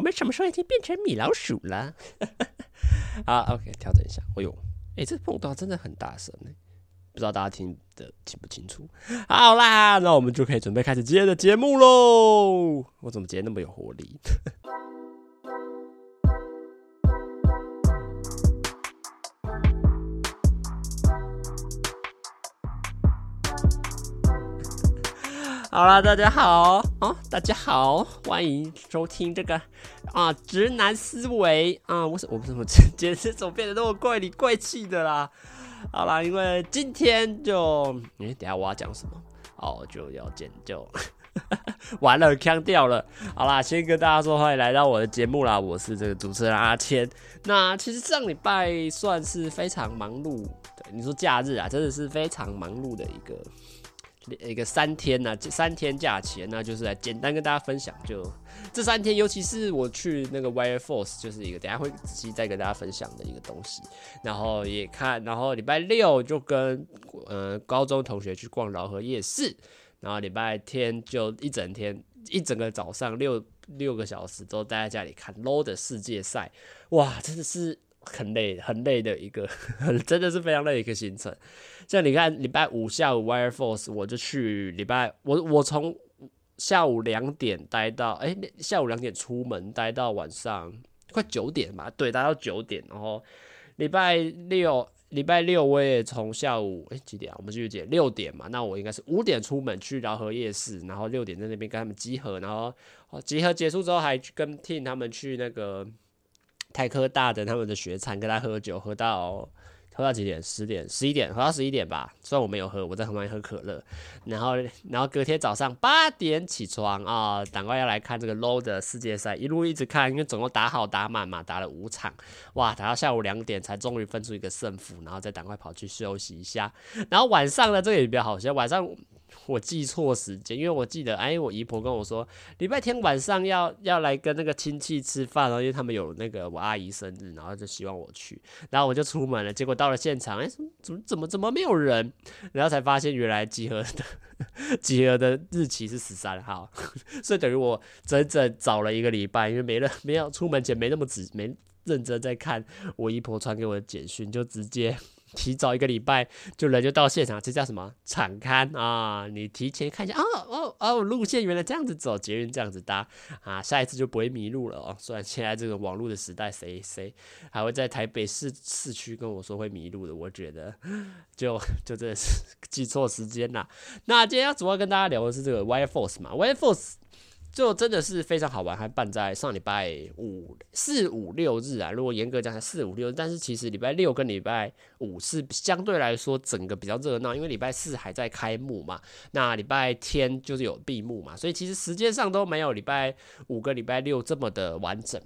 我们什么时候已经变成米老鼠了？好，OK，调整一下。哎呦，哎，这碰到真的很大声呢，不知道大家听得清不清楚？好啦，那我们就可以准备开始今天的节目喽。我怎么今天那么有活力？好啦，大家好哦，大家好，欢迎收听这个啊直男思维啊，我是我不是我今天是怎么变得那么怪里怪气的啦？好啦，因为今天就诶，等下我要讲什么哦，就要剪就 完了，锵掉了。好啦，先跟大家说欢迎来到我的节目啦，我是这个主持人阿谦。那其实上礼拜算是非常忙碌，对，你说假日啊，真的是非常忙碌的一个。一个三天呢、啊，这三天假期，那就是来简单跟大家分享，就这三天，尤其是我去那个 Wire Force，就是一个等下会仔细再跟大家分享的一个东西。然后也看，然后礼拜六就跟呃高中同学去逛饶河夜市，然后礼拜天就一整天一整个早上六六个小时都待在家里看 LOL 的世界赛，哇，真的是。很累，很累的一个，真的是非常累的一个行程。像你看，礼拜五下午 Wire Force，我就去礼拜我我从下午两点待到哎、下午两点出门，待到晚上快九点吧，对，待到九点。然后礼拜六礼拜六我也从下午哎、欸、几点啊？我们继续讲六点嘛，那我应该是五点出门去饶河夜市，然后六点在那边跟他们集合，然后集合结束之后还跟 Team 他们去那个。台科大的他们的学餐，跟他喝酒，喝到喝到几点？十点、十一点，喝到十一点吧。虽然我没有喝，我在旁边喝可乐。然后，然后隔天早上八点起床啊，赶快要来看这个 LOL 的世界赛，一路一直看，因为总共打好打满嘛，打了五场，哇，打到下午两点才终于分出一个胜负，然后再赶快跑去休息一下。然后晚上呢，这个也比较好笑，晚上。我记错时间，因为我记得，哎，我姨婆跟我说，礼拜天晚上要要来跟那个亲戚吃饭，然后因为他们有那个我阿姨生日，然后就希望我去，然后我就出门了。结果到了现场，哎，怎么怎么怎么怎么没有人？然后才发现原来集合的 集合的日期是十三号，所以等于我整整找了一个礼拜，因为没了没有出门前没那么仔没认真在看我姨婆传给我的简讯，就直接。提早一个礼拜就人就到现场，这叫什么场勘啊？你提前看一下，哦哦哦，路线原来这样子走，捷运这样子搭啊，下一次就不会迷路了哦。虽然现在这个网络的时代，谁谁还会在台北市市区跟我说会迷路的？我觉得就 就真的是记错时间啦。那今天要主要跟大家聊的是这个 Wire Force 嘛，Wire Force。就真的是非常好玩，还办在上礼拜五、四五六日啊。如果严格讲，才四五六日，但是其实礼拜六跟礼拜五是相对来说整个比较热闹，因为礼拜四还在开幕嘛，那礼拜天就是有闭幕嘛，所以其实时间上都没有礼拜五跟礼拜六这么的完整。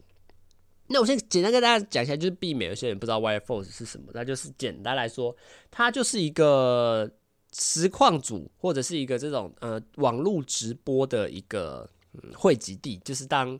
那我先简单跟大家讲一下，就是避免有些人不知道 Wire Force 是什么，那就是简单来说，它就是一个实况组或者是一个这种呃网络直播的一个。嗯，汇集地就是当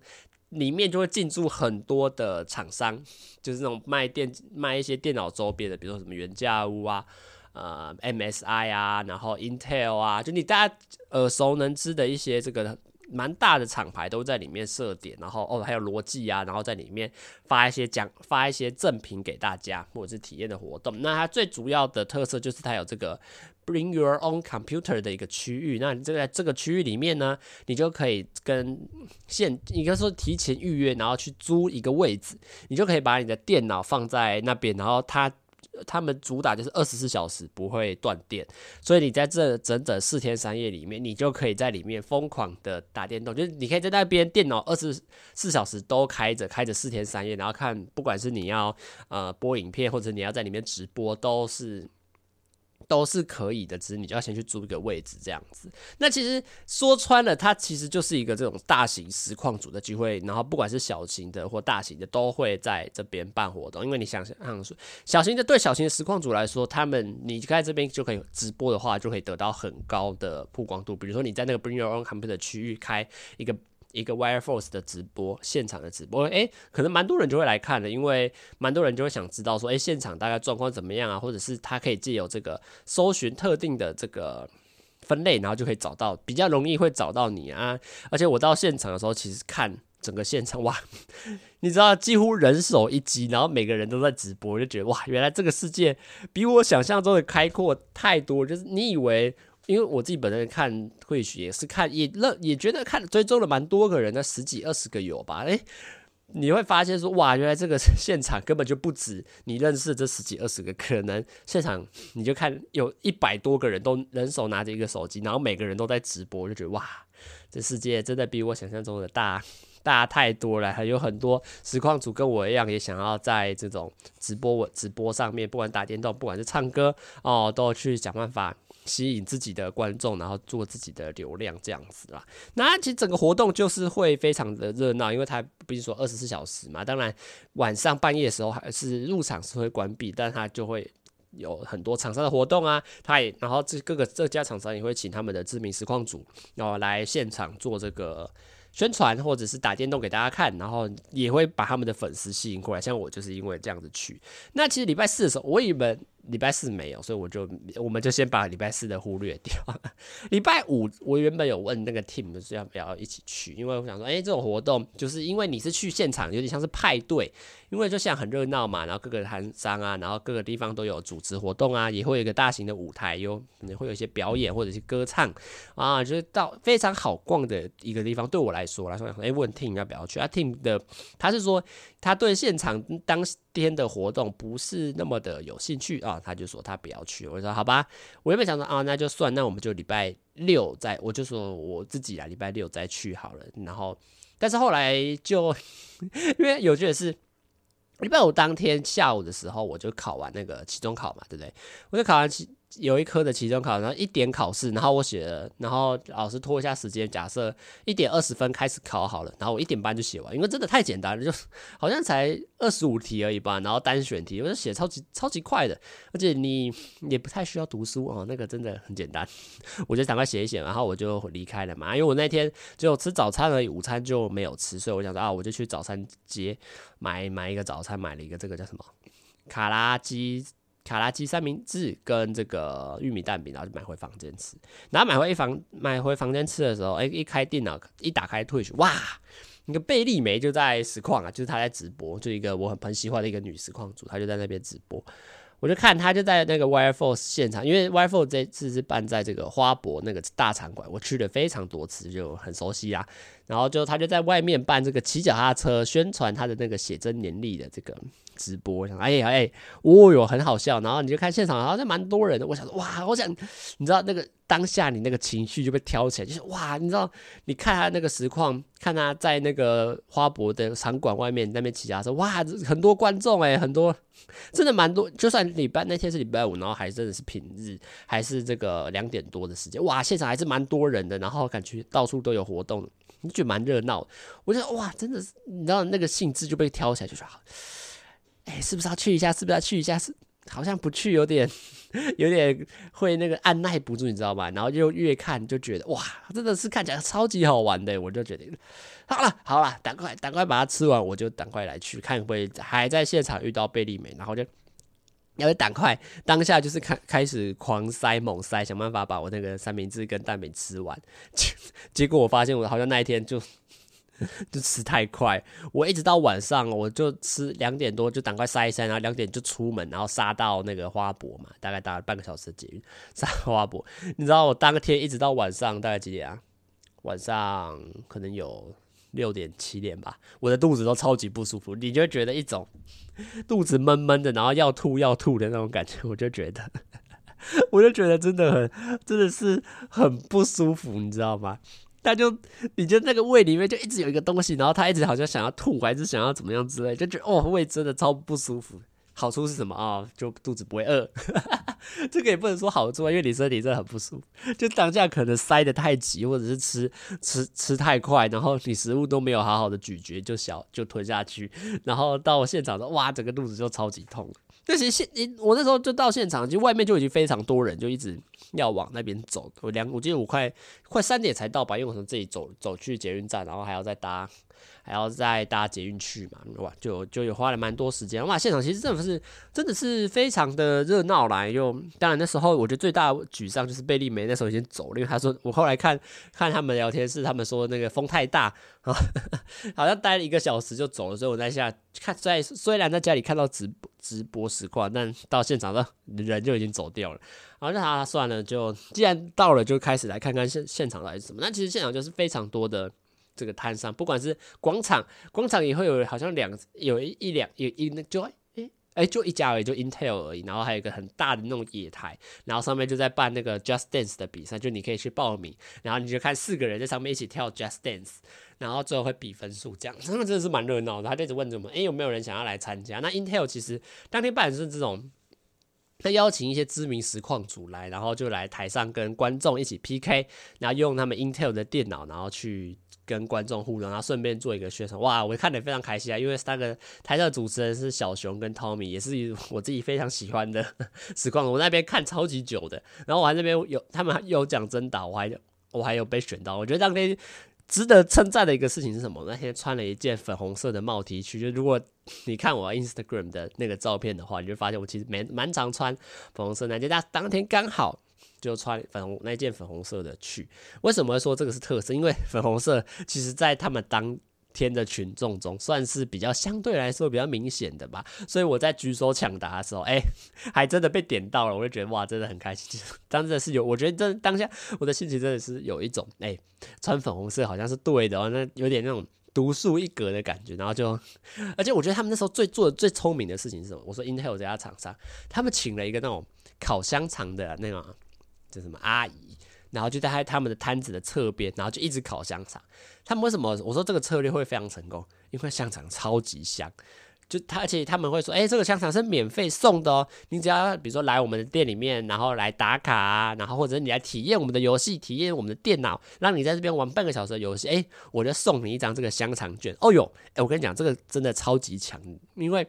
里面就会进驻很多的厂商，就是那种卖电卖一些电脑周边的，比如说什么原价屋啊、呃 MSI 啊，然后 Intel 啊，就你大家耳熟能知的一些这个蛮大的厂牌都在里面设点，然后哦还有逻辑啊，然后在里面发一些奖发一些赠品给大家或者是体验的活动。那它最主要的特色就是它有这个。Bring your own computer 的一个区域，那你就在这个区域里面呢，你就可以跟现，应该说提前预约，然后去租一个位置，你就可以把你的电脑放在那边，然后它他们主打就是二十四小时不会断电，所以你在这整整四天三夜里面，你就可以在里面疯狂的打电动，就是你可以在那边电脑二十四小时都开着，开着四天三夜，然后看不管是你要呃播影片或者你要在里面直播都是。都是可以的，只是你就要先去租一个位置这样子。那其实说穿了，它其实就是一个这种大型实况组的机会，然后不管是小型的或大型的，都会在这边办活动。因为你想想说，小型的对小型的实况组来说，他们你在这边就可以直播的话，就可以得到很高的曝光度。比如说你在那个 Bring Your Own Computer 区域开一个。一个 Wire Force 的直播，现场的直播，诶，可能蛮多人就会来看的，因为蛮多人就会想知道说，诶，现场大概状况怎么样啊？或者是他可以借由这个搜寻特定的这个分类，然后就可以找到，比较容易会找到你啊。而且我到现场的时候，其实看整个现场哇，你知道几乎人手一机，然后每个人都在直播，就觉得哇，原来这个世界比我想象中的开阔太多。就是你以为，因为我自己本身看会学也是看也认也觉得看追踪了蛮多个人的，十几二十个有吧？诶，你会发现说哇，原来这个 现场根本就不止你认识这十几二十个，可能现场你就看有一百多个人都人手拿着一个手机，然后每个人都在直播，就觉得哇，这世界真的比我想象中的大。大太多了，还有很多实况主跟我一样，也想要在这种直播我、直播上面，不管打电动，不管是唱歌哦，都去想办法吸引自己的观众，然后做自己的流量这样子啦。那其实整个活动就是会非常的热闹，因为它不是说二十四小时嘛，当然晚上半夜的时候还是入场是会关闭，但它就会有很多厂商的活动啊，它也然后这各个这家厂商也会请他们的知名实况组然后来现场做这个。宣传或者是打电动给大家看，然后也会把他们的粉丝吸引过来。像我就是因为这样子去。那其实礼拜四的时候，我以为。礼拜四没有，所以我就我们就先把礼拜四的忽略掉。礼拜五我原本有问那个 team 是要不要一起去，因为我想说，哎、这种活动就是因为你是去现场，有点像是派对，因为就像很热闹嘛，然后各个摊商啊，然后各个地方都有组织活动啊，也会有一个大型的舞台，有可能会有一些表演或者是歌唱啊，就是到非常好逛的一个地方。对我来说来说，哎、问 team 要不要去啊？team 的他是说他对现场当天的活动不是那么的有兴趣啊。他就说他不要去，我说好吧，我原本想说啊，那就算，那我们就礼拜六再，我就说我自己啊，礼拜六再去好了。然后，但是后来就 因为有趣的是，礼拜五当天下午的时候，我就考完那个期中考嘛，对不对？我就考完期。有一科的期中考，然后一点考试，然后我写了，然后老师拖一下时间，假设一点二十分开始考好了，然后我一点半就写完，因为真的太简单了，就好像才二十五题而已吧，然后单选题，我就写超级超级快的，而且你也不太需要读书哦，那个真的很简单，我就赶快写一写，然后我就离开了嘛，因为我那天只有吃早餐而已，午餐就没有吃，所以我想说啊，我就去早餐街买买一个早餐，买了一个这个叫什么？卡拉鸡。卡拉鸡三明治跟这个玉米蛋饼，然后就买回房间吃。然后买回一房买回房间吃的时候，哎，一开电脑一打开 Twitch，哇，那个贝利梅就在实况啊，就是他在直播，就一个我很很喜欢的一个女实况主，她就在那边直播。我就看她就在那个 Wire Force 现场，因为 Wire Force 这次是办在这个花博那个大场馆，我去了非常多次，就很熟悉啊。然后就他就在外面办这个骑脚踏车宣传他的那个写真年历的这个。直播，想哎呀哎，哦哟，很好笑。然后你就看现场，好像蛮多人的。我想说，哇，我想，你知道那个当下你那个情绪就被挑起来，就是哇，你知道，你看他那个实况，看他在那个花博的场馆外面那边骑脚踏车，哇，很多观众哎，很多，真的蛮多。就算礼拜那天是礼拜五，然后还真的是平日，还是这个两点多的时间，哇，现场还是蛮多人的。然后感觉到处都有活动，你觉得蛮热闹。我觉得哇，真的是，你知道那个兴致就被挑起来，就说好。哎、是不是要去一下？是不是要去一下？是好像不去有点，有点会那个按捺不住，你知道吗？然后就越看就觉得哇，真的是看起来超级好玩的，我就觉得好了，好了，赶快赶快把它吃完，我就赶快来去看会还在现场遇到贝利美，然后就要赶快当下就是开开始狂塞猛塞，想办法把我那个三明治跟蛋饼吃完。结结果我发现我好像那一天就。就吃太快，我一直到晚上，我就吃两点多就赶快塞一塞，然后两点就出门，然后杀到那个花博嘛，大概搭了半个小时的捷运杀花博。你知道我当天一直到晚上大概几点啊？晚上可能有六点七点吧，我的肚子都超级不舒服，你就觉得一种 肚子闷闷的，然后要吐要吐的那种感觉，我就觉得，我就觉得真的很真的是很不舒服，你知道吗？他就，你就那个胃里面就一直有一个东西，然后他一直好像想要吐，还是想要怎么样之类，就觉得哦，胃真的超不舒服。好处是什么啊、就肚子不会饿。这个也不能说好处啊，因为你身体真的很不舒服。就当下可能塞得太急，或者是吃吃吃太快，然后你食物都没有好好的咀嚼，就小就吞下去，然后到现场的哇，整个肚子就超级痛。但其实现我那时候就到现场，就外面就已经非常多人，就一直要往那边走。我两，我记得我快快三点才到吧，因为我从这里走走去捷运站，然后还要再搭还要再搭捷运去嘛，哇，就就有花了蛮多时间。哇，现场其实真的是真的是非常的热闹啦。又当然那时候我觉得最大的沮丧就是贝利梅那时候已经走了，因为他说我后来看 看他们聊天室，他们说那个风太大啊，好像待了一个小时就走了，所以我在下看在虽然在家里看到直播直播实况，但到现场的人就已经走掉了。然后那他算了，就既然到了，就开始来看看现现场到底是什么。那其实现场就是非常多的这个摊商，不管是广场，广场也会有好像两有一一两有一那就诶诶、就一家而已，就 Intel 而已。然后还有一个很大的那种野台，然后上面就在办那个 Just Dance 的比赛，就你可以去报名，然后你就看四个人在上面一起跳 Just Dance，然后最后会比分数，这样真的 真的是蛮热闹的。他就一直问着我们，诶、有没有人想要来参加？那 Intel 其实当天办的是这种。他邀请一些知名实况主来，然后就来台上跟观众一起 PK，然后用他们 Intel 的电脑，然后去跟观众互动，然后顺便做一个宣传。哇，我看得非常开心啊！因为那个台上的主持人是小熊跟 Tommy，也是我自己非常喜欢的 实况。我那边看超级久的，然后我还那边有他们有讲真打，我还我还有被选到。我觉得当天。值得称赞的一个事情是什么？那天穿了一件粉红色的帽 T 恤，就如果你看我 Instagram 的那个照片的话，你就发现我其实蛮蛮常穿粉红色那件。但当天刚好就穿粉红那件粉红色的去。为什么会说这个是特色？因为粉红色其实在他们当天的群众中算是比较相对来说比较明显的吧，所以我在举手抢答的时候，哎、还真的被点到了，我就觉得哇，真的很开心。当时是有，我觉得这当下我的心情真的是有一种，哎、穿粉红色好像是对的哦，那有点那种独树一格的感觉。然后就，而且我觉得他们那时候最做的最聪明的事情是什么？我说 Intel 这家厂商，他们请了一个那种烤香肠的那种，这什么阿姨。然后就在他们的摊子的侧边，然后就一直烤香肠。他们为什么我说这个策略会非常成功？因为香肠超级香。就他，而且他们会说：“哎，这个香肠是免费送的哦，你只要比如说来我们的店里面，然后来打卡，然后或者你来体验我们的游戏，体验我们的电脑，让你在这边玩半个小时的游戏，哎，我就送你一张这个香肠券。哦哟，哎，我跟你讲，这个真的超级强，因为。”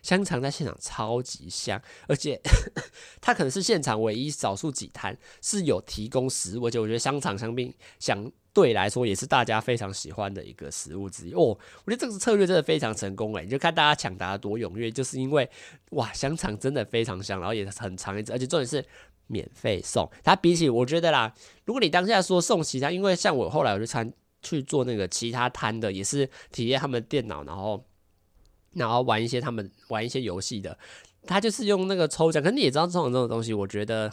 香肠在现场超级香，而且 它可能是现场唯一少数几摊是有提供食物，而且我觉得香肠相比相对来说也是大家非常喜欢的一个食物之一哦。我觉得这个策略真的非常成功诶，你就看大家抢答多踊跃，就是因为哇，香肠真的非常香，然后也很长一支，而且重点是免费送。它比起我觉得啦，如果你当下说送其他，因为像我后来我就参去做那个其他摊的，也是体验他们电脑，然后。然后玩一些他们玩一些游戏的，他就是用那个抽奖。可是你也知道，这种这种东西，我觉得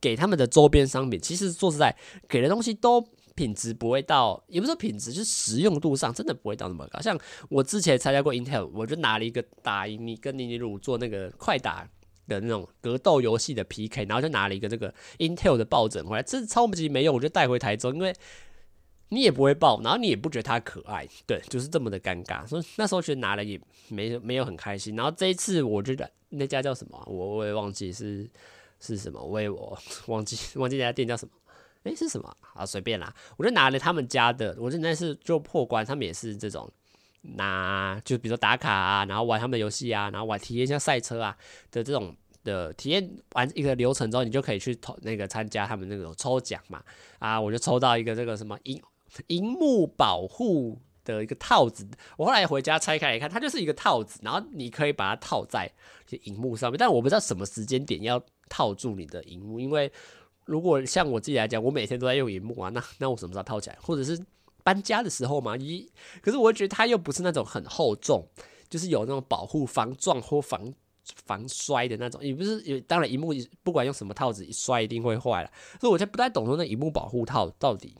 给他们的周边商品，其实说实在，给的东西都品质不会到，也不是说品质，就是实用度上真的不会到那么高。像我之前参加过 Intel，我就拿了一个打赢你跟尼尼鲁做那个快打的那种格斗游戏的 PK，然后就拿了一个这个 Intel 的抱枕回来，这超级没用，我就带回台中，因为。你也不会抱，然后你也不觉得它可爱，对，就是这么的尴尬。所以那时候觉得拿了也没没有很开心。然后这一次我觉得那家叫什么，我我也忘记是是什么，我也我忘记忘记那家店叫什么，诶，是什么？啊，随便啦，我就拿了他们家的。我觉得那次就破关，他们也是这种拿，就比如说打卡啊，然后玩他们的游戏啊，然后玩体验一下赛车啊的这种的体验完一个流程之后，你就可以去投那个参加他们那种抽奖嘛。啊，我就抽到一个这个什么英。萤幕保护的一个套子，我后来回家拆开来看，它就是一个套子，然后你可以把它套在萤幕上面，但我不知道什么时间点要套住你的萤幕，因为如果像我自己来讲，我每天都在用萤幕啊，那那我什么时候套起来？或者是搬家的时候嘛？咦，可是我觉得它又不是那种很厚重，就是有那种保护防撞或防防摔的那种，也不是，有当然萤幕不管用什么套子，一摔一定会坏了，所以我就不太懂说那萤幕保护套到底。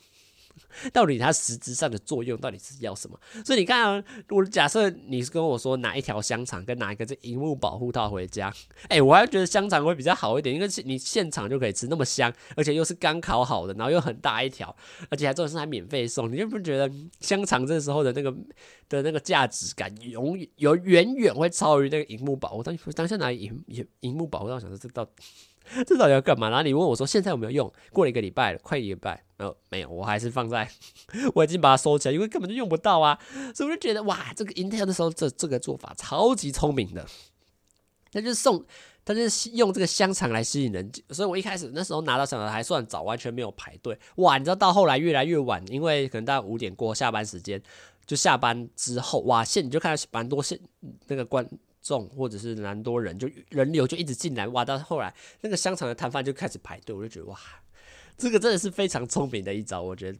到底它实质上的作用到底是要什么？所以你看啊，我假设你是跟我说拿一条香肠跟拿一个这荧幕保护套回家，哎、我还觉得香肠会比较好一点，因为你现场就可以吃那么香，而且又是刚烤好的，然后又很大一条，而且还重点是还免费送，你就不觉得香肠这时候的那个的那个价值感永远有远远会超于那个荧幕保护套？当下拿荧荧荧幕保护套，想说这到底。这到底要干嘛？然后你问我说：“现在有没有用？”过了一个礼拜了，快一个礼拜，没有，没有，我还是放在，我已经把它收起来，因为根本就用不到啊。所以我就觉得，哇，这个 Intel 的时候，这这个做法超级聪明的。他就送，他就是用这个香肠来吸引人。所以我一开始那时候拿到香肠还算早，完全没有排队。哇，你知道到后来越来越晚，因为可能大概五点过下班时间，就下班之后，哇，现你就看到蛮多现那个关众或者是蛮多人，就人流就一直进来，哇，到后来那个香肠的摊贩就开始排队，我就觉得哇，这个真的是非常聪明的一招，我觉得。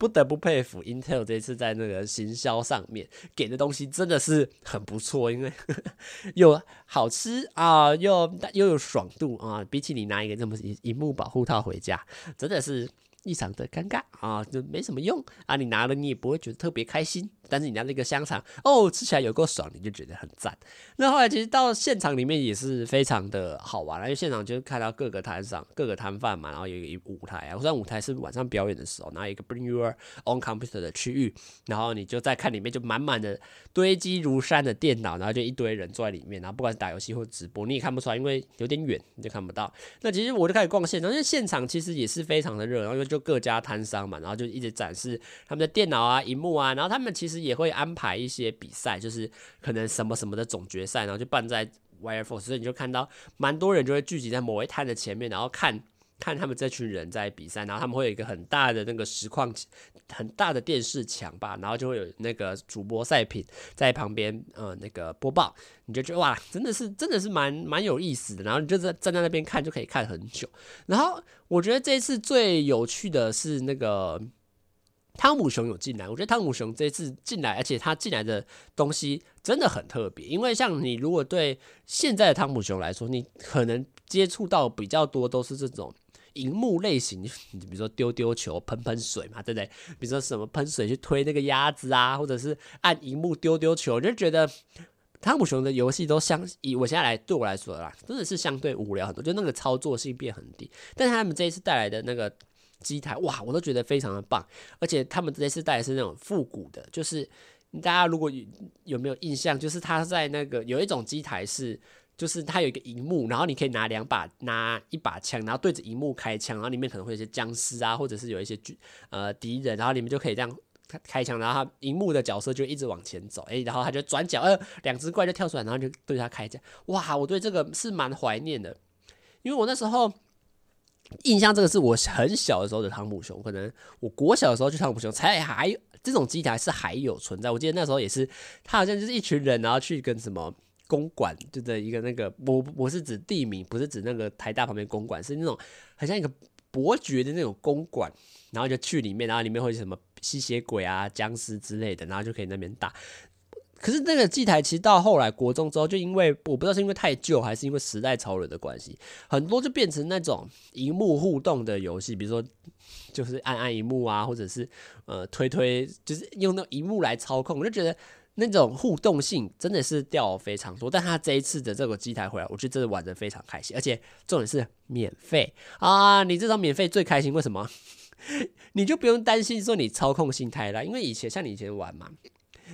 不得不佩服 Intel 这次在那个行销上面给的东西真的是很不错，因为 又好吃啊，又又有爽度啊，比起你拿一个这么萤幕保护套回家，真的是。异常的尴尬啊，就没什么用啊！你拿了你也不会觉得特别开心，但是你拿那个香肠哦，吃起来有够爽，你就觉得很赞。那后来其实到现场里面也是非常的好玩，因为现场就是看到各个摊上各个摊贩嘛，然后有一个舞台啊，虽然舞台是晚上表演的时候，然后一个 Bring Your Own Computer 的区域，然后你就在看里面就满满的堆积如山的电脑，然后就一堆人坐在里面，然后不管是打游戏或直播，你也看不出来，因为有点远，你就看不到。那其实我就开始逛现场，因为现场其实也是非常的热，然后因为就。各家摊商嘛，然后就一直展示他们的电脑啊、荧幕啊，然后他们其实也会安排一些比赛，就是可能什么什么的总决赛，然后就办在 Wire Force，所以你就看到蛮多人就会聚集在某一摊的前面，然后看看他们这群人在比赛，然后他们会有一个很大的那个实况、很大的电视墙吧，然后就会有那个主播赛品在旁边，呃，那个播报，你就觉得哇，真的是真的是蛮蛮有意思的，然后你就在站在那边看就可以看很久，然后我觉得这次最有趣的是那个汤姆熊有进来，我觉得汤姆熊这次进来，而且他进来的东西真的很特别，因为像你如果对现在的汤姆熊来说，你可能接触到比较多都是这种。荧幕类型，你比如说丢丢球、喷喷水嘛，对不对？比如说什么喷水去推那个鸭子啊，或者是按荧幕丢丢球，我就觉得汤姆熊的游戏都相以我现在来对我来说啦，真的是相对无聊很多，就那个操作性变很低。但是他们这一次带来的那个机台，哇，我都觉得非常的棒，而且他们这一次带的是那种复古的，就是大家如果有有没有印象，就是他在那个有一种机台是。就是它有一个荧幕，然后你可以拿两把，拿一把枪，然后对着荧幕开枪，然后里面可能会有一些僵尸啊，或者是有一些军呃敌人，然后你们就可以这样开枪，然后荧幕的角色就一直往前走，诶，然后他就转角，呃，两只怪就跳出来，然后就对他开枪，哇，我对这个是蛮怀念的，因为我那时候印象这个是我很小的时候的汤姆熊，可能我国小的时候去汤姆熊才还这种机台是还有存在，我记得那时候也是，他好像就是一群人，然后去跟什么。公馆就的一个那个，我我是指地名，不是指那个台大旁边公馆，是那种很像一个伯爵的那种公馆，然后就去里面，然后里面会有什么吸血鬼啊、僵尸之类的，然后就可以那边打。可是那个祭台其实到后来国中之后，就因为我不知道是因为太旧，还是因为时代潮流的关系，很多就变成那种荧幕互动的游戏，比如说就是按按荧幕啊，或者是呃推推，就是用那荧幕来操控，我就觉得。那种互动性真的是掉非常多，但他这一次的这个机台回来，我觉得真的玩得非常开心，而且重点是免费啊！你这种免费最开心，为什么？你就不用担心说你操控性太烂，因为以前像你以前玩嘛，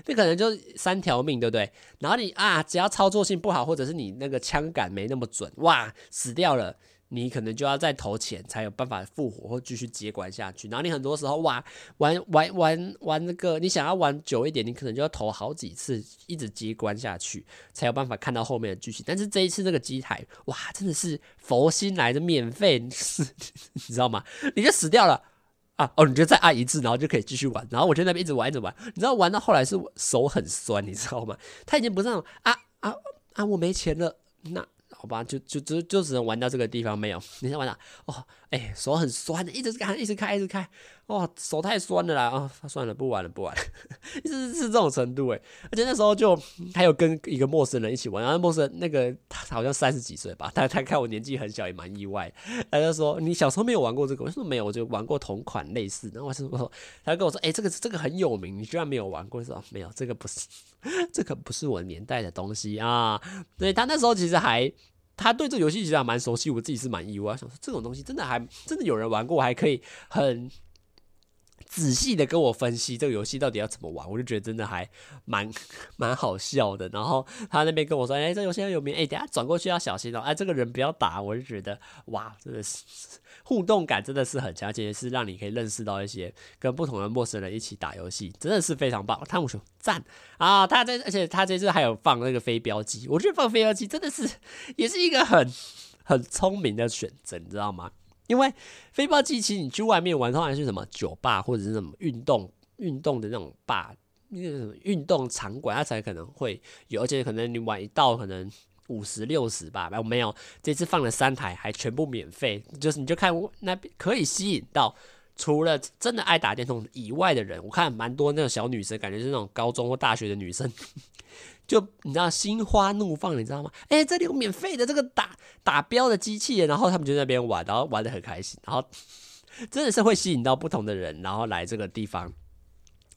那可能就三条命，对不对？然后你啊，只要操作性不好，或者是你那个枪杆没那么准，哇，死掉了。你可能就要再投钱才有办法复活或继续接管下去，然后你很多时候哇玩玩玩玩那个，你想要玩久一点，你可能就要投好几次，一直接关下去才有办法看到后面的剧情。但是这一次这个机台哇，真的是佛心来的免费，你 知道吗？你就死掉了啊哦，你就再按一次，然后就可以继续玩。然后我就在那边一直玩一直玩，你知道玩到后来是手很酸，你知道吗？他已经不是那种啊啊啊，我没钱了那。好吧，就就就就只能玩到这个地方，没有。你先玩到哦，哎、手很酸的，一直开，一直开，一直开，哦，手太酸了啦，啊、算了，不玩了，不玩了，是是这种程度哎。而且那时候就还有跟一个陌生人一起玩，然后陌生人那个他好像三十几岁吧，他他看我年纪很小，也蛮意外。他就说：“你小时候没有玩过这个？”我说：“没有，我就玩过同款类似。”然后我说：“他跟我说，哎、这个这个很有名，你居然没有玩过？”我说：“没有，这个不是，这个不是我年代的东西啊。”对，他那时候其实还。他对这游戏其实还蛮熟悉，我自己是蛮意外，想说这种东西真的还真的有人玩过，还可以很仔细的跟我分析这个游戏到底要怎么玩，我就觉得真的还蛮 蛮好笑的。然后他那边跟我说：“哎，这游戏很有名，哎，等下转过去要小心哦，哎，这个人不要打。”我就觉得哇，真的是。互动感真的是很强，而且是让你可以认识到一些跟不同的陌生人一起打游戏，真的是非常棒。汤姆熊赞啊！他这而且他这次还有放那个飞镖机，我觉得放飞镖机真的是也是一个很 很聪明的选择，你知道吗？因为飞镖机其实你去外面玩，通常是什么酒吧或者是什么运动运动的那种吧。那个什么运动场馆，它才可能会有，而且可能你玩一到可能五十六十吧，没有没有，这次放了三台，还全部免费，就是你就看那边可以吸引到除了真的爱打电动以外的人，我看蛮多那种小女生，感觉是那种高中或大学的女生。就你知道心花怒放，你知道吗？哎、这里有免费的这个打打标的机器，然后他们就在那边玩，然后玩的很开心，然后 真的是会吸引到不同的人，然后来这个地方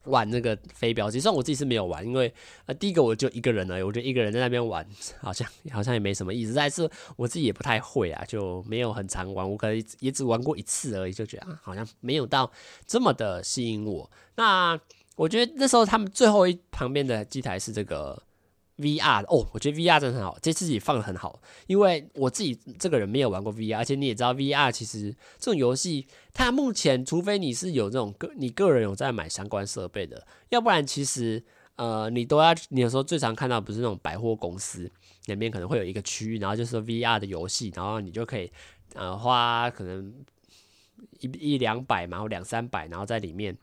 玩那个飞镖其实我自己是没有玩，因为呃，第一个我就一个人而已，我觉得一个人在那边玩 好像好像也没什么意思。但是我自己也不太会啊，就没有很常玩，我可能也只玩过一次而已，就觉得啊，好像没有到这么的吸引我。那我觉得那时候他们最后一旁边的机台是这个。VR 哦，我觉得 VR 真的很好，这次也放的很好，因为我自己这个人没有玩过 VR，而且你也知道 VR 其实这种游戏，它目前除非你是有这种个你个人有在买相关设备的，要不然其实呃你都要你有时候最常看到不是那种百货公司里面可能会有一个区域，然后就是 VR 的游戏，然后你就可以呃花可能一一两百嘛，或两三百，然后在里面。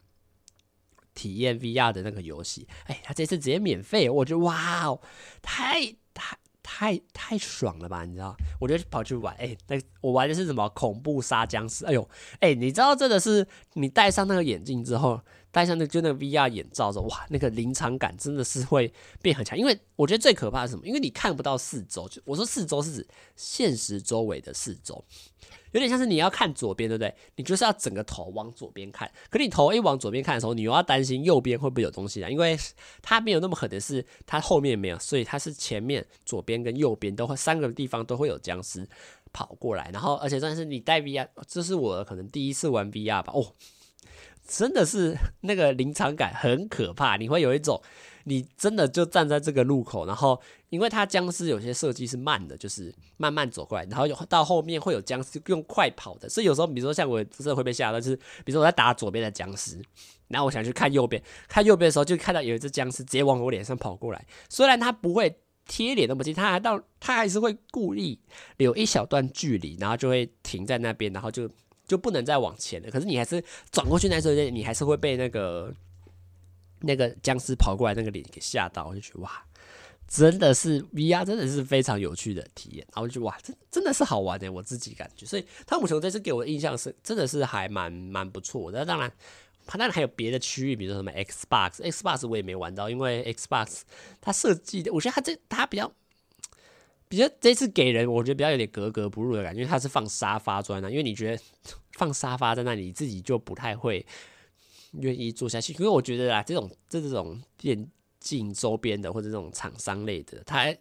体验 VR 的那个游戏，哎，他这次直接免费，我觉得哇哦，太太太太爽了吧？你知道，我就跑去玩，哎，那我玩的是什么恐怖杀僵尸？哎呦，哎，你知道真的是你戴上那个眼镜之后，戴上那就那个 VR 眼罩之后，哇，那个临场感真的是会变很强。因为我觉得最可怕是什么？因为你看不到四周，就我说四周是指现实周围的四周。有点像是你要看左边，对不对？你就是要整个头往左边看。可你头一往左边看的时候，你又要担心右边会不会有东西啊？因为它没有那么狠的是，它后面没有，所以它是前面、左边跟右边都会三个地方都会有僵尸跑过来。然后，而且算是你戴 VR，这是我可能第一次玩 VR 吧。哦，真的是那个临场感很可怕，你会有一种。你真的就站在这个路口，然后因为它僵尸有些设计是慢的，就是慢慢走过来，然后到后面会有僵尸用快跑的，所以有时候比如说像我真的会被吓到，就是比如说我在打左边的僵尸，然后我想去看右边，看右边的时候就看到有一只僵尸直接往我脸上跑过来，虽然它不会贴脸那么近，它还到它还是会故意留一小段距离，然后就会停在那边，然后就就不能再往前了，可是你还是转过去那时候，你还是会被那个。那个僵尸跑过来，那个脸给吓到，我就觉得哇，真的是 VR，真的是非常有趣的体验。然后我就哇，真真的是好玩的，我自己感觉。所以汤姆熊这次给我的印象是，真的是还蛮蛮不错的。当然，它当然还有别的区域，比如说什么 Xbox，Xbox 我也没玩到，因为 Xbox 它设计的，我觉得它这它比较比较这次给人，我觉得比较有点格格不入的感觉，因为它是放沙发砖的，因为你觉得放沙发在那里，你自己就不太会。愿意做下去，因为我觉得啊，这种这这种电竞周边的或者这种厂商类的，它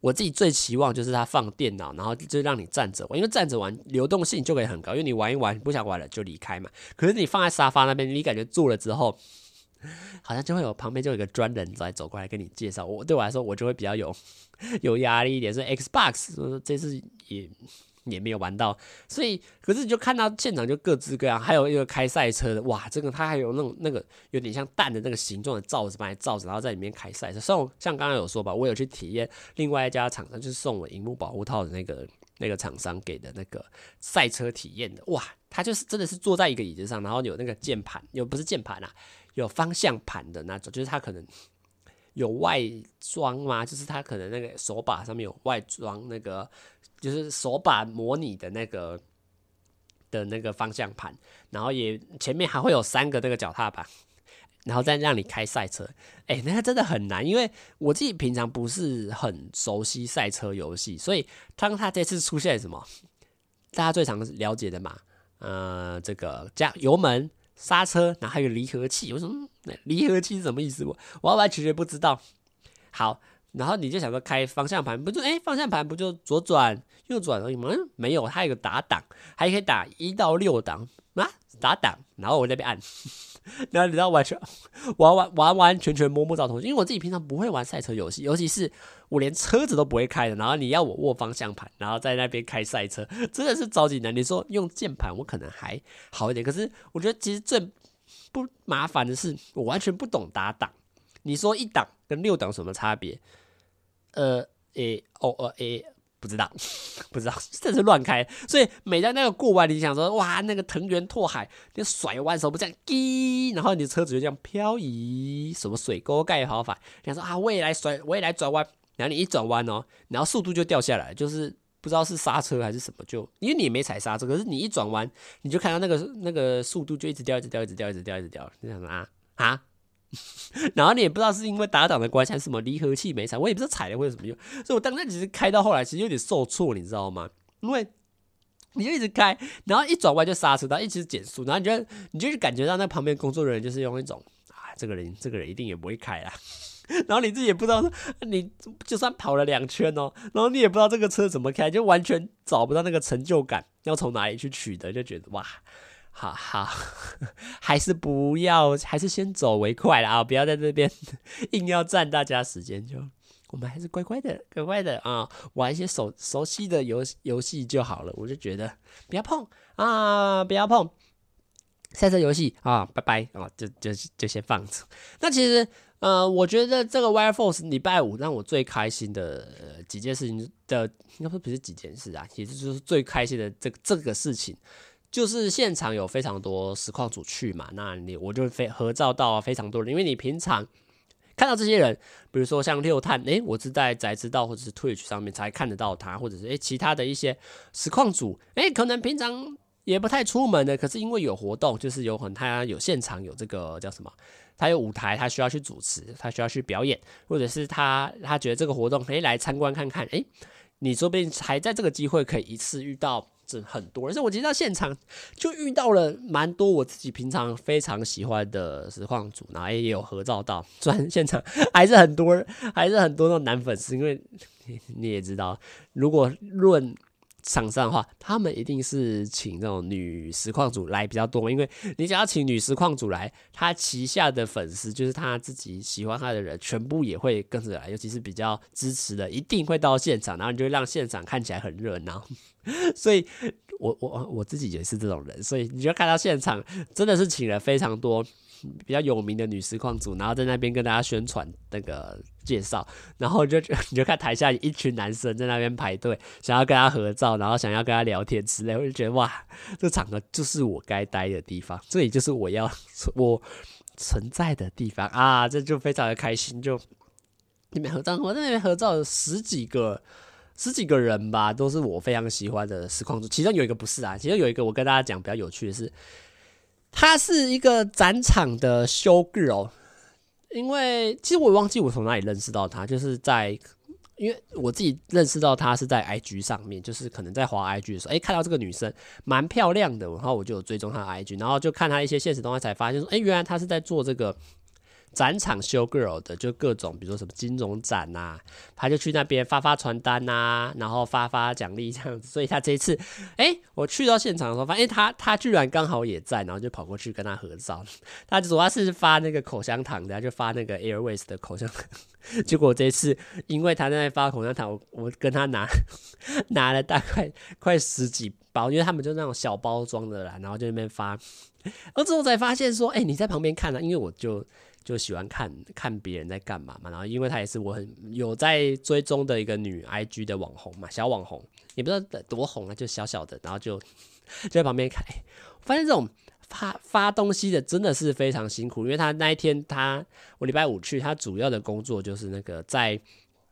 我自己最期望就是它放电脑，然后就让你站着玩，因为站着玩流动性就可以很高，因为你玩一玩不想玩了就离开嘛。可是你放在沙发那边，你感觉坐了之后，好像就会有旁边就有一个专人在走过来跟你介绍。我对我来说，我就会比较有有压力一点，所以 Xbox 这次也。也没有玩到，所以可是你就看到现场就各式各样，还有一个开赛车的，哇，这个它还有那种那个有点像蛋的那个形状的罩子，把你罩着，然后在里面开赛车。像像刚刚有说吧，我有去体验另外一家厂商，就是送我荧幕保护套的那个那个厂商给的那个赛车体验的，哇，他就是真的是坐在一个椅子上，然后有那个键盘，又不是键盘啊，有方向盘的那种，就是他可能有外装吗，就是他可能那个手把上面有外装那个。就是手把模拟的那个的那个方向盘，然后也前面还会有三个那个脚踏板，然后再让你开赛车。哎、那个真的很难，因为我自己平常不是很熟悉赛车游戏，所以当他这次出现什么，大家最常了解的嘛，呃，这个加油门、刹车，然后还有离合器。我说离合器是什么意思？我完完全不知道。好。然后你就想说开方向盘，不就哎，方向盘不就左转右转而已吗？没有，它有个打档，还可以打一到六档啊，打档。然后我那边按，然后你知道完全完完完完全全摸不着头绪，因为我自己平常不会玩赛车游戏，尤其是我连车子都不会开的。然后你要我握方向盘，然后在那边开赛车，真的是超级难。你说用键盘，我可能还好一点，可是我觉得其实最不麻烦的是，我完全不懂打档。你说一档跟六档什么差别？呃，诶，哦，呃，诶，不知道，不知道，这是乱开。所以每当那个过弯，你想说哇，那个藤原拓海，你甩弯时候不这样滴，然后你的车子就这样漂移，什么水沟盖跑法，你想说啊，我也来甩，我也来转弯，然后你一转弯哦，然后速度就掉下来，就是不知道是刹车还是什么，就因为你也没踩刹车，可是你一转弯，你就看到那个那个速度就一直掉，一直掉，一直掉，一直掉，一直掉，你想说啊啊？然后你也不知道是因为打档的关系还是什么离合器没踩，我也不知道踩了会有什么用，所以我当时其实开到后来其实有点受挫，你知道吗？因为你就一直开，然后一转弯就刹车，然后一直减速，然后你就你就感觉到那旁边工作人员就是用一种啊，这个人这个人一定也不会开啦。然后你自己也不知道，你就算跑了两圈哦，然后你也不知道这个车怎么开，就完全找不到那个成就感，要从哪里去取得，就觉得哇。好好，还是不要，还是先走为快了啊！不要在这边 硬要占大家时间，就我们还是乖乖的、乖乖的啊，玩一些熟熟悉的游游戏就好了。我就觉得不要碰啊，不要碰赛车游戏啊，拜拜啊，就就就先放着。那其实呃，我觉得这个 Wire Force 礼拜五让我最开心的、几件事情的，应该说不是几件事啊，其实就是最开心的这个这个事情。就是现场有非常多实况主去嘛，那你我就非合照到非常多人，因为你平常看到这些人，比如说像六探，诶、我是在宅知道或者是 Twitch 上面才看得到他，或者是诶、其他的一些实况主，诶、可能平常也不太出门的，可是因为有活动，就是有很他有现场有这个叫什么，他有舞台，他需要去主持，他需要去表演，或者是他他觉得这个活动可以、来参观看看，诶、你说不定还在这个机会可以一次遇到。是很多，而且我今天到现场就遇到了蛮多我自己平常非常喜欢的实况组，然后也有合照到，虽然现场还是很多，还是很多那种男粉丝，因为你也知道，如果论厂商的话，他们一定是请那种女实况主来比较多，因为你想要请女实况主来，他旗下的粉丝就是他自己喜欢他的人，全部也会跟着来，尤其是比较支持的，一定会到现场，然后你就会让现场看起来很热闹。所以我我我自己也是这种人，所以你就看到现场真的是请了非常多比较有名的女实况主，然后在那边跟大家宣传那个介绍，然后就你就看台下一群男生在那边排队，想要跟他合照，然后想要跟他聊天之类，我就觉得哇，这场合就是我该待的地方，这里就是我要我存在的地方。啊，这就非常的开心，就那边合照，我在那边合照有十几个。十几个人吧，都是我非常喜欢的实况主，其中有一个不是啊，其中有一个我跟大家讲比较有趣的是，她是一个展场的 show girl，因为其实我忘记我从哪里认识到她，就是在因为我自己认识到她是在 IG 上面，就是可能在滑 IG 的时候，哎、看到这个女生蛮漂亮的，然后我就有追踪她的 IG，然后就看她一些现实动态，才发现说，哎、原来她是在做这个。展场 show girl 的就各种，比如说什么金融展呐、啊，他就去那边发发传单呐、啊，然后发发奖励这样子。所以他这一次，哎、我去到现场的时候，发现他他居然刚好也在，然后就跑过去跟他合照。他主要是发那个口香糖的，就发那个 Airways 的口香糖。结果这一次，因为他在那发口香糖，我我跟他拿 拿了大概快十几包，因为他们就那种小包装的啦，然后就那边发。而之后才发现说，哎、你在旁边看呢、啊，因为我就。就喜欢看看别人在干嘛嘛，然后因为她也是我很有在追踪的一个女 IG 的网红嘛，小网红。也不知道多红啊，就小小的，然后就 就在旁边看，发现这种发发东西的真的是非常辛苦，因为她那一天她我礼拜五去，她主要的工作就是那个在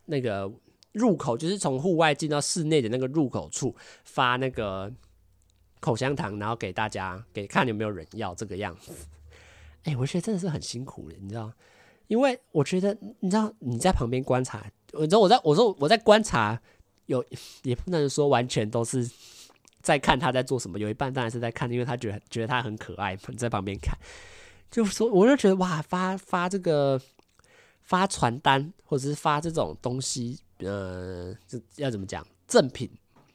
那个入口，就是从户外进到室内的那个入口处发那个口香糖，然后给大家给看有没有人要这个样子。哎、我觉得真的是很辛苦的，你知道？因为我觉得，你知道你在旁边观察，你知道我在我说我在观察，有也不能说完全都是在看他在做什么，有一半当然是在看，因为他觉得觉得他很可爱，你在旁边看，就说我就觉得哇，发发这个发传单或者是发这种东西，呃，这要怎么讲？赠品、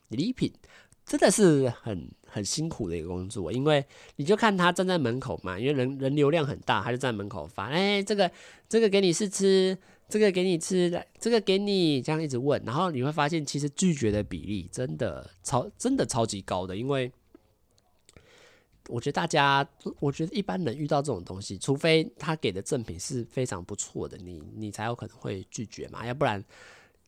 礼品。真的是很很辛苦的一个工作，因为你就看他站在门口嘛，因为人人流量很大，他就站在门口发，哎、这个这个给你试吃，这个给你吃，这个给你，这样一直问，然后你会发现，其实拒绝的比例真的超真的超级高的，因为我觉得大家，我觉得一般人遇到这种东西，除非他给的赠品是非常不错的，你你才有可能会拒绝嘛，要不然。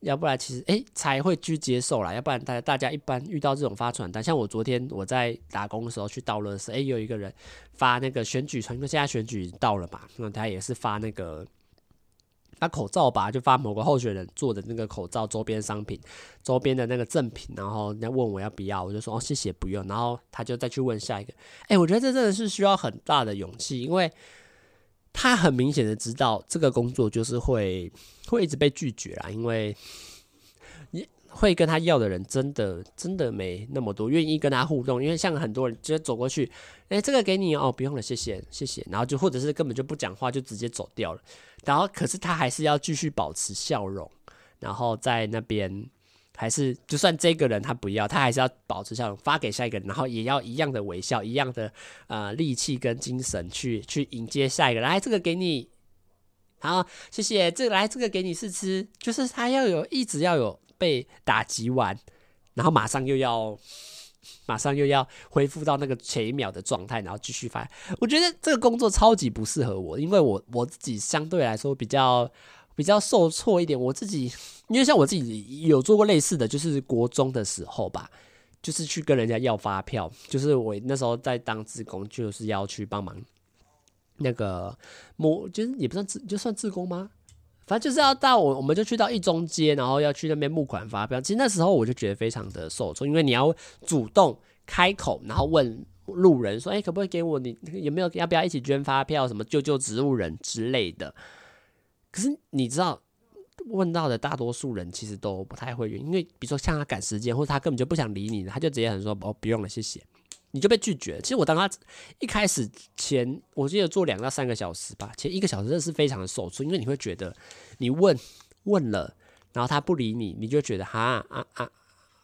要不然其实哎、才会去接受啦，要不然大大家一般遇到这种发传单，像我昨天我在打工的时候去倒垃圾，哎、有一个人发那个选举传，因为现在选举到了嘛，那他也是发那个发口罩吧，就发某个候选人做的那个口罩周边商品，周边的那个赠品，然后人家问我要不要，我就说哦谢谢不用，然后他就再去问下一个，哎、我觉得这真的是需要很大的勇气，因为。他很明显的知道这个工作就是会会一直被拒绝啦，因为你会跟他要的人真的真的没那么多，愿意跟他互动。因为像很多人直接走过去，哎，这个给你哦，不用了，谢谢谢谢，然后就或者是根本就不讲话，就直接走掉了。然后可是他还是要继续保持笑容，然后在那边。还是就算这个人他不要，他还是要保持笑容，发给下一个人，然后也要一样的微笑，一样的呃力气跟精神去去迎接下一个。来，这个给你，好，谢谢。这个来，这个给你试吃，就是他要有一直要有被打击完，然后马上又要马上又要恢复到那个前一秒的状态，然后继续发。我觉得这个工作超级不适合我，因为我我自己相对来说比较。比较受挫一点，我自己因为像我自己有做过类似的，就是国中的时候吧，就是去跟人家要发票，就是我那时候在当志工，就是要去帮忙那个募，就是也不算志，就算志工吗？反正就是要到我，我们就去到一中街，然后要去那边募款发票。其实那时候我就觉得非常的受挫，因为你要主动开口，然后问路人说：“哎，可不可以给我？你有没有要不要一起捐发票？什么救救植物人之类的。”可是你知道，问到的大多数人其实都不太会愿意，因为比如说像他赶时间，或者他根本就不想理你，他就直接很说哦，不用了，谢谢，你就被拒绝。其实我当他一开始前，我记得做两到三个小时吧，前一个小时真的是非常的受挫，因为你会觉得你问问了，然后他不理你，你就觉得哈啊啊啊，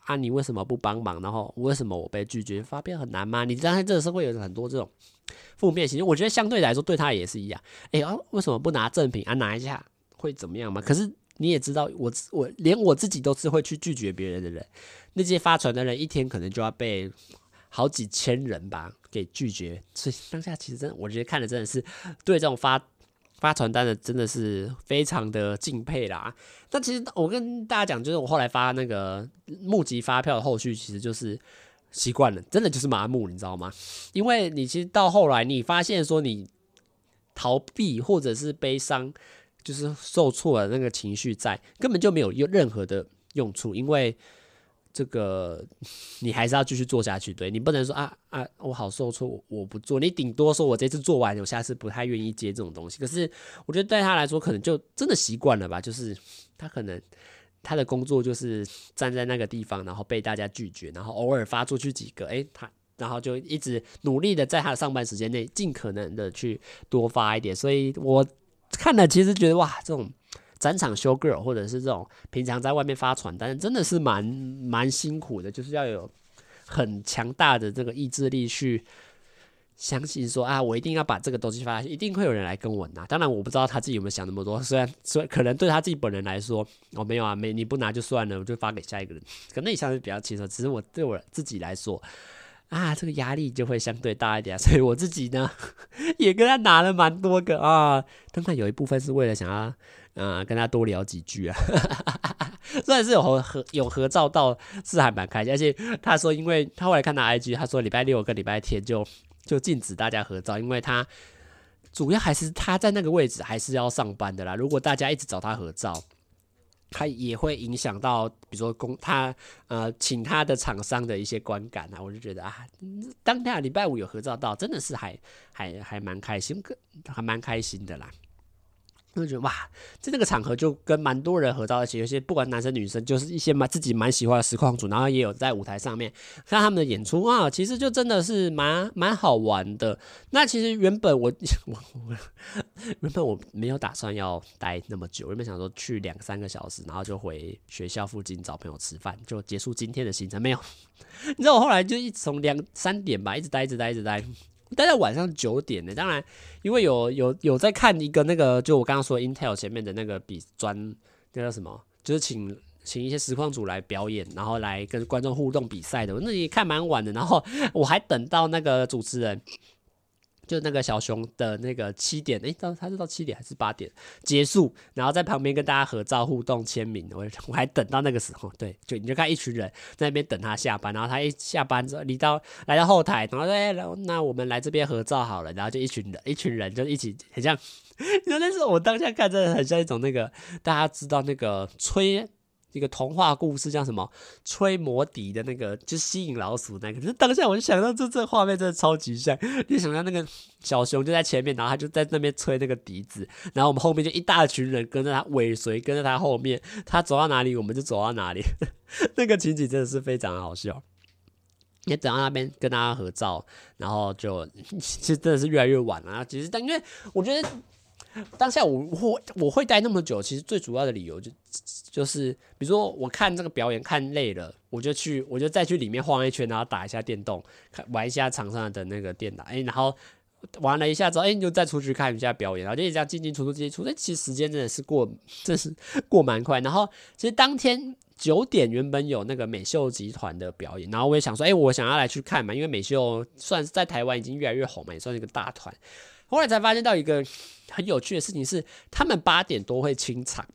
啊，你为什么不帮忙？然后为什么我被拒绝？发票很难吗？你知道在这个社会有很多这种。负面情绪，我觉得相对来说对他也是一样。哎、欸、啊，为什么不拿赠品啊？拿一下会怎么样吗？可是你也知道，我我连我自己都是会去拒绝别人的人。那些发传的人，一天可能就要被好几千人吧给拒绝。所以当下其实真的，我觉得看的真的是对这种发发传单的真的是非常的敬佩啦。但其实我跟大家讲，就是我后来发那个募集发票的后续，其实就是。习惯了，真的就是麻木，你知道吗？因为你其实到后来，你发现说你逃避或者是悲伤，就是受挫的那个情绪在，根本就没有用任何的用处，因为这个你还是要继续做下去。对，你不能说啊啊，我好受挫，我不做。你顶多说我这次做完，我下次不太愿意接这种东西。可是我觉得对他来说，可能就真的习惯了吧，就是他可能。他的工作就是站在那个地方，然后被大家拒绝，然后偶尔发出去几个，诶，他然后就一直努力的在他的上班时间内尽可能的去多发一点。所以我看了，其实觉得哇，这种展场修 girl 或者是这种平常在外面发传单，真的是蛮蛮辛苦的，就是要有很强大的这个意志力去。相信说啊，我一定要把这个东西发下去，一定会有人来跟我拿。当然，我不知道他自己有没有想那么多。虽然，虽可能对他自己本人来说，我、没有啊，没你不拿就算了，我就发给下一个人。可能你相对比较轻松。只是我对我自己来说，啊，这个压力就会相对大一点。所以我自己呢，也跟他拿了蛮多个啊。当然有一部分是为了想要，嗯、呃，跟他多聊几句啊。虽然是有合合有合照到，是还蛮开心。而且他说，因为他后来看到 IG，他说礼拜六跟礼拜天就。就禁止大家合照，因为他主要还是他在那个位置还是要上班的啦。如果大家一直找他合照，他也会影响到，比如说公他呃请他的厂商的一些观感啊。我就觉得啊，当天礼拜五有合照到，真的是还还还蛮开心，还蛮开心的啦。就觉得哇，在那个场合就跟蛮多人合照，而且有些不管男生女生，就是一些蛮自己蛮喜欢的实况组，然后也有在舞台上面看他们的演出啊，其实就真的是蛮蛮好玩的。那其实原本我 我我原本我没有打算要待那么久，原本想说去两三个小时，然后就回学校附近找朋友吃饭，就结束今天的行程。没有，你知道我后来就一直从两三点吧，一直待，一直待，一直待。待到晚上九点呢，当然，因为有有有在看一个那个，就我刚刚说 Intel 前面的那个比专，那叫什么？就是请请一些实况组来表演，然后来跟观众互动比赛的。那也看蛮晚的，然后我还等到那个主持人就那个小熊的那个七点，诶、到他是到七点还是八点结束，然后在旁边跟大家合照、互动、签名。我我还等到那个时候，对，就你就看一群人在那边等他下班，然后他一下班之后，你到来到后台，然后说，哎，那我们来这边合照好了，然后就一群人，一群人就一起，很像，你说那时候我当下看真的很像一种那个大家知道那个吹。一个童话故事叫什么？吹魔笛的那个，就吸引老鼠那个。就当下我就想到这这画面真的超级像，就想到那个小熊就在前面，然后他就在那边吹那个笛子，然后我们后面就一大群人跟着他尾随，跟着他后面，他走到哪里我们就走到哪里。那个情景真的是非常好笑。也等到那边跟大家合照，然后就其实真的是越来越晚了。其实但因为我觉得。当下我我我会待那么久，其实最主要的理由就就是，比如说我看这个表演看累了，我就去我就再去里面晃一圈，然后打一下电动，玩一下场上的那个电脑，哎，然后玩了一下之后，哎，你就再出去看一下表演，然后就这样进进出出进进出出，其实时间真的是过，真是过蛮快。然后其实当天九点原本有那个美秀集团的表演，然后我也想说，哎，我想要来去看嘛，因为美秀算是在台湾已经越来越红嘛，也算是一个大团。后来才发现到一个很有趣的事情是，他们八点多会清场，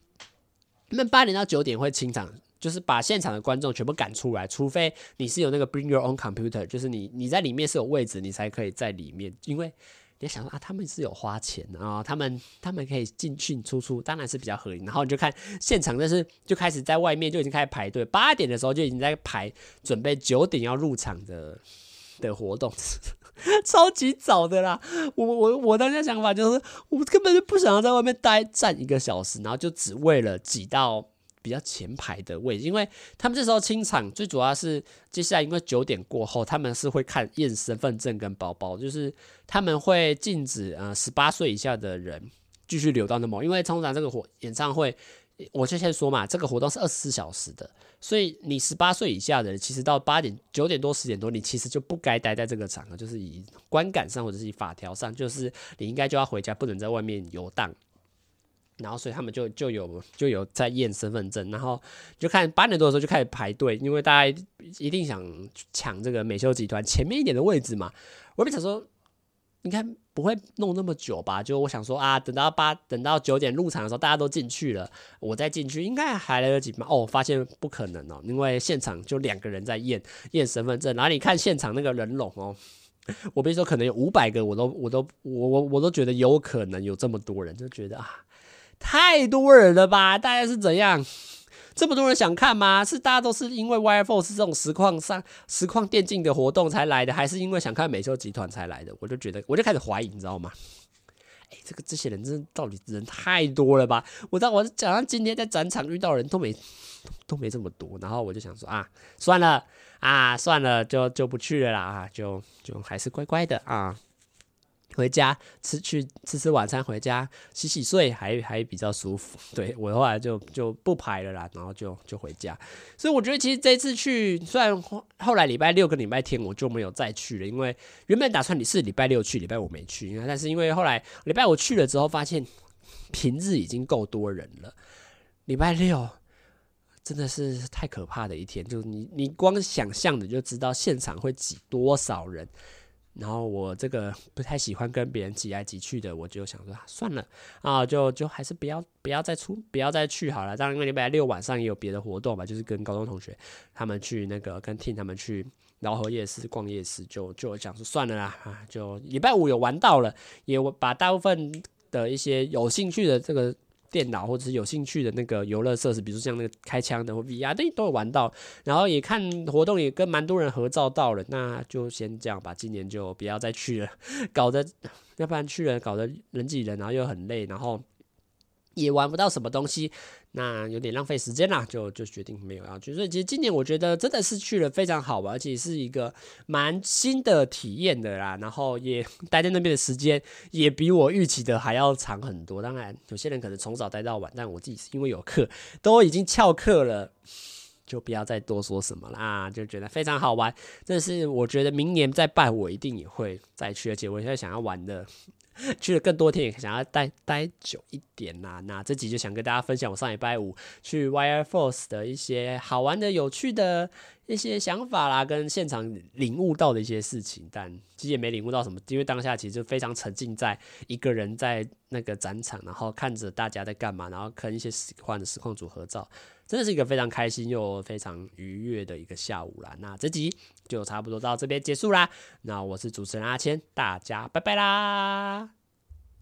他们八点到九点会清场，就是把现场的观众全部赶出来，除非你是有那个 bring your own computer，就是你你在里面是有位置，你才可以在里面。因为你想说啊，他们是有花钱的啊，他们他们可以进进出出，当然是比较合理。然后你就看现场，但是就开始在外面就已经开始排队，八点的时候就已经在排，准备九点要入场的的活动。超级早的啦！我我我当时想法就是，我根本就不想要在外面待站一个小时，然后就只为了挤到比较前排的位置，因为他们这时候清场，最主要是接下来因为九点过后，他们是会看验身份证跟包包，就是他们会禁止呃十八岁以下的人继续留到那么，因为通常这个活演唱会。我就先说嘛，这个活动是二十四小时的，所以你十八岁以下的人，其实到八点、九点多、十点多，你其实就不该待在这个场合，就是以观感上或者是以法条上，就是你应该就要回家，不能在外面游荡。然后，所以他们就就有就有在验身份证，然后就看八点多的时候就开始排队，因为大家一定想抢这个美秀集团前面一点的位置嘛。我本想说。应该不会弄那么久吧？就我想说啊，等到八，等到九点入场的时候，大家都进去了，我再进去应该还来得及吧？哦，发现不可能哦，因为现场就两个人在验验身份证，然后你看现场那个人龙哦，我比如说可能有五百个，我都我都我我我都觉得有可能有这么多人，就觉得啊，太多人了吧？大家是怎样？这么多人想看吗？是大家都是因为 Wire Force 这种实况上实况电竞的活动才来的，还是因为想看美秀集团才来的？我就觉得，我就开始怀疑，你知道吗？哎，这个这些人真的到底人太多了吧？我当我讲到今天在展场遇到人都没都没这么多，然后我就想说啊，算了啊，算了，就就不去了啦，啊，就就还是乖乖的啊。回家吃去吃吃晚餐，回家洗洗睡，还还比较舒服。对，我后来就就不排了啦，然后就就回家。所以我觉得其实这次去，虽然后来礼拜六跟礼拜天我就没有再去了，因为原本打算你是礼拜六去，礼拜五没去。因为但是因为后来礼拜五去了之后，发现平日已经够多人了，礼拜六真的是太可怕的一天。就是你你光想象的就知道现场会挤多少人。然后我这个 不太喜欢跟别人挤来挤去的，我就想说啊算了啊，就就还是不要不要再出不要再去好了。当然，因为礼拜六晚上也有别的活动嘛，就是跟高中同学他们去那个跟 Team 他们去饶河夜市逛夜市，就就想说算了啦啊，就礼拜五有玩到了，也把大部分的一些有兴趣的这个。电脑或者是有兴趣的那个游乐设施，比如像那个开枪的或 VR 的都有玩到，然后也看活动，也跟蛮多人合照到了，那就先这样吧，今年就不要再去了，搞得要不然去了搞得人挤人，然后又很累，然后。也玩不到什么东西，那有点浪费时间啦，就就决定没有要去。所以其实今年我觉得真的是去了非常好玩，而且是一个蛮新的体验的啦。然后也待在那边的时间也比我预期的还要长很多。当然有些人可能从早待到晚，但我自己是因为有课，都已经翘课了，就不要再多说什么啦，就觉得非常好玩。这是我觉得明年再办，我一定也会再去，而且我现在想要玩的。去了更多天，也想要待待久一点呐、那这集就想跟大家分享我上礼拜五去 Wire Force 的一些好玩的、有趣的一些想法啦，跟现场领悟到的一些事情，但其实也没领悟到什么，因为当下其实就非常沉浸在一个人在那个展场，然后看着大家在干嘛，然后跟一些喜欢的实况组合照，真的是一个非常开心又非常愉悦的一个下午啦。那这集就差不多到这边结束啦。那我是主持人阿谦，大家拜拜啦。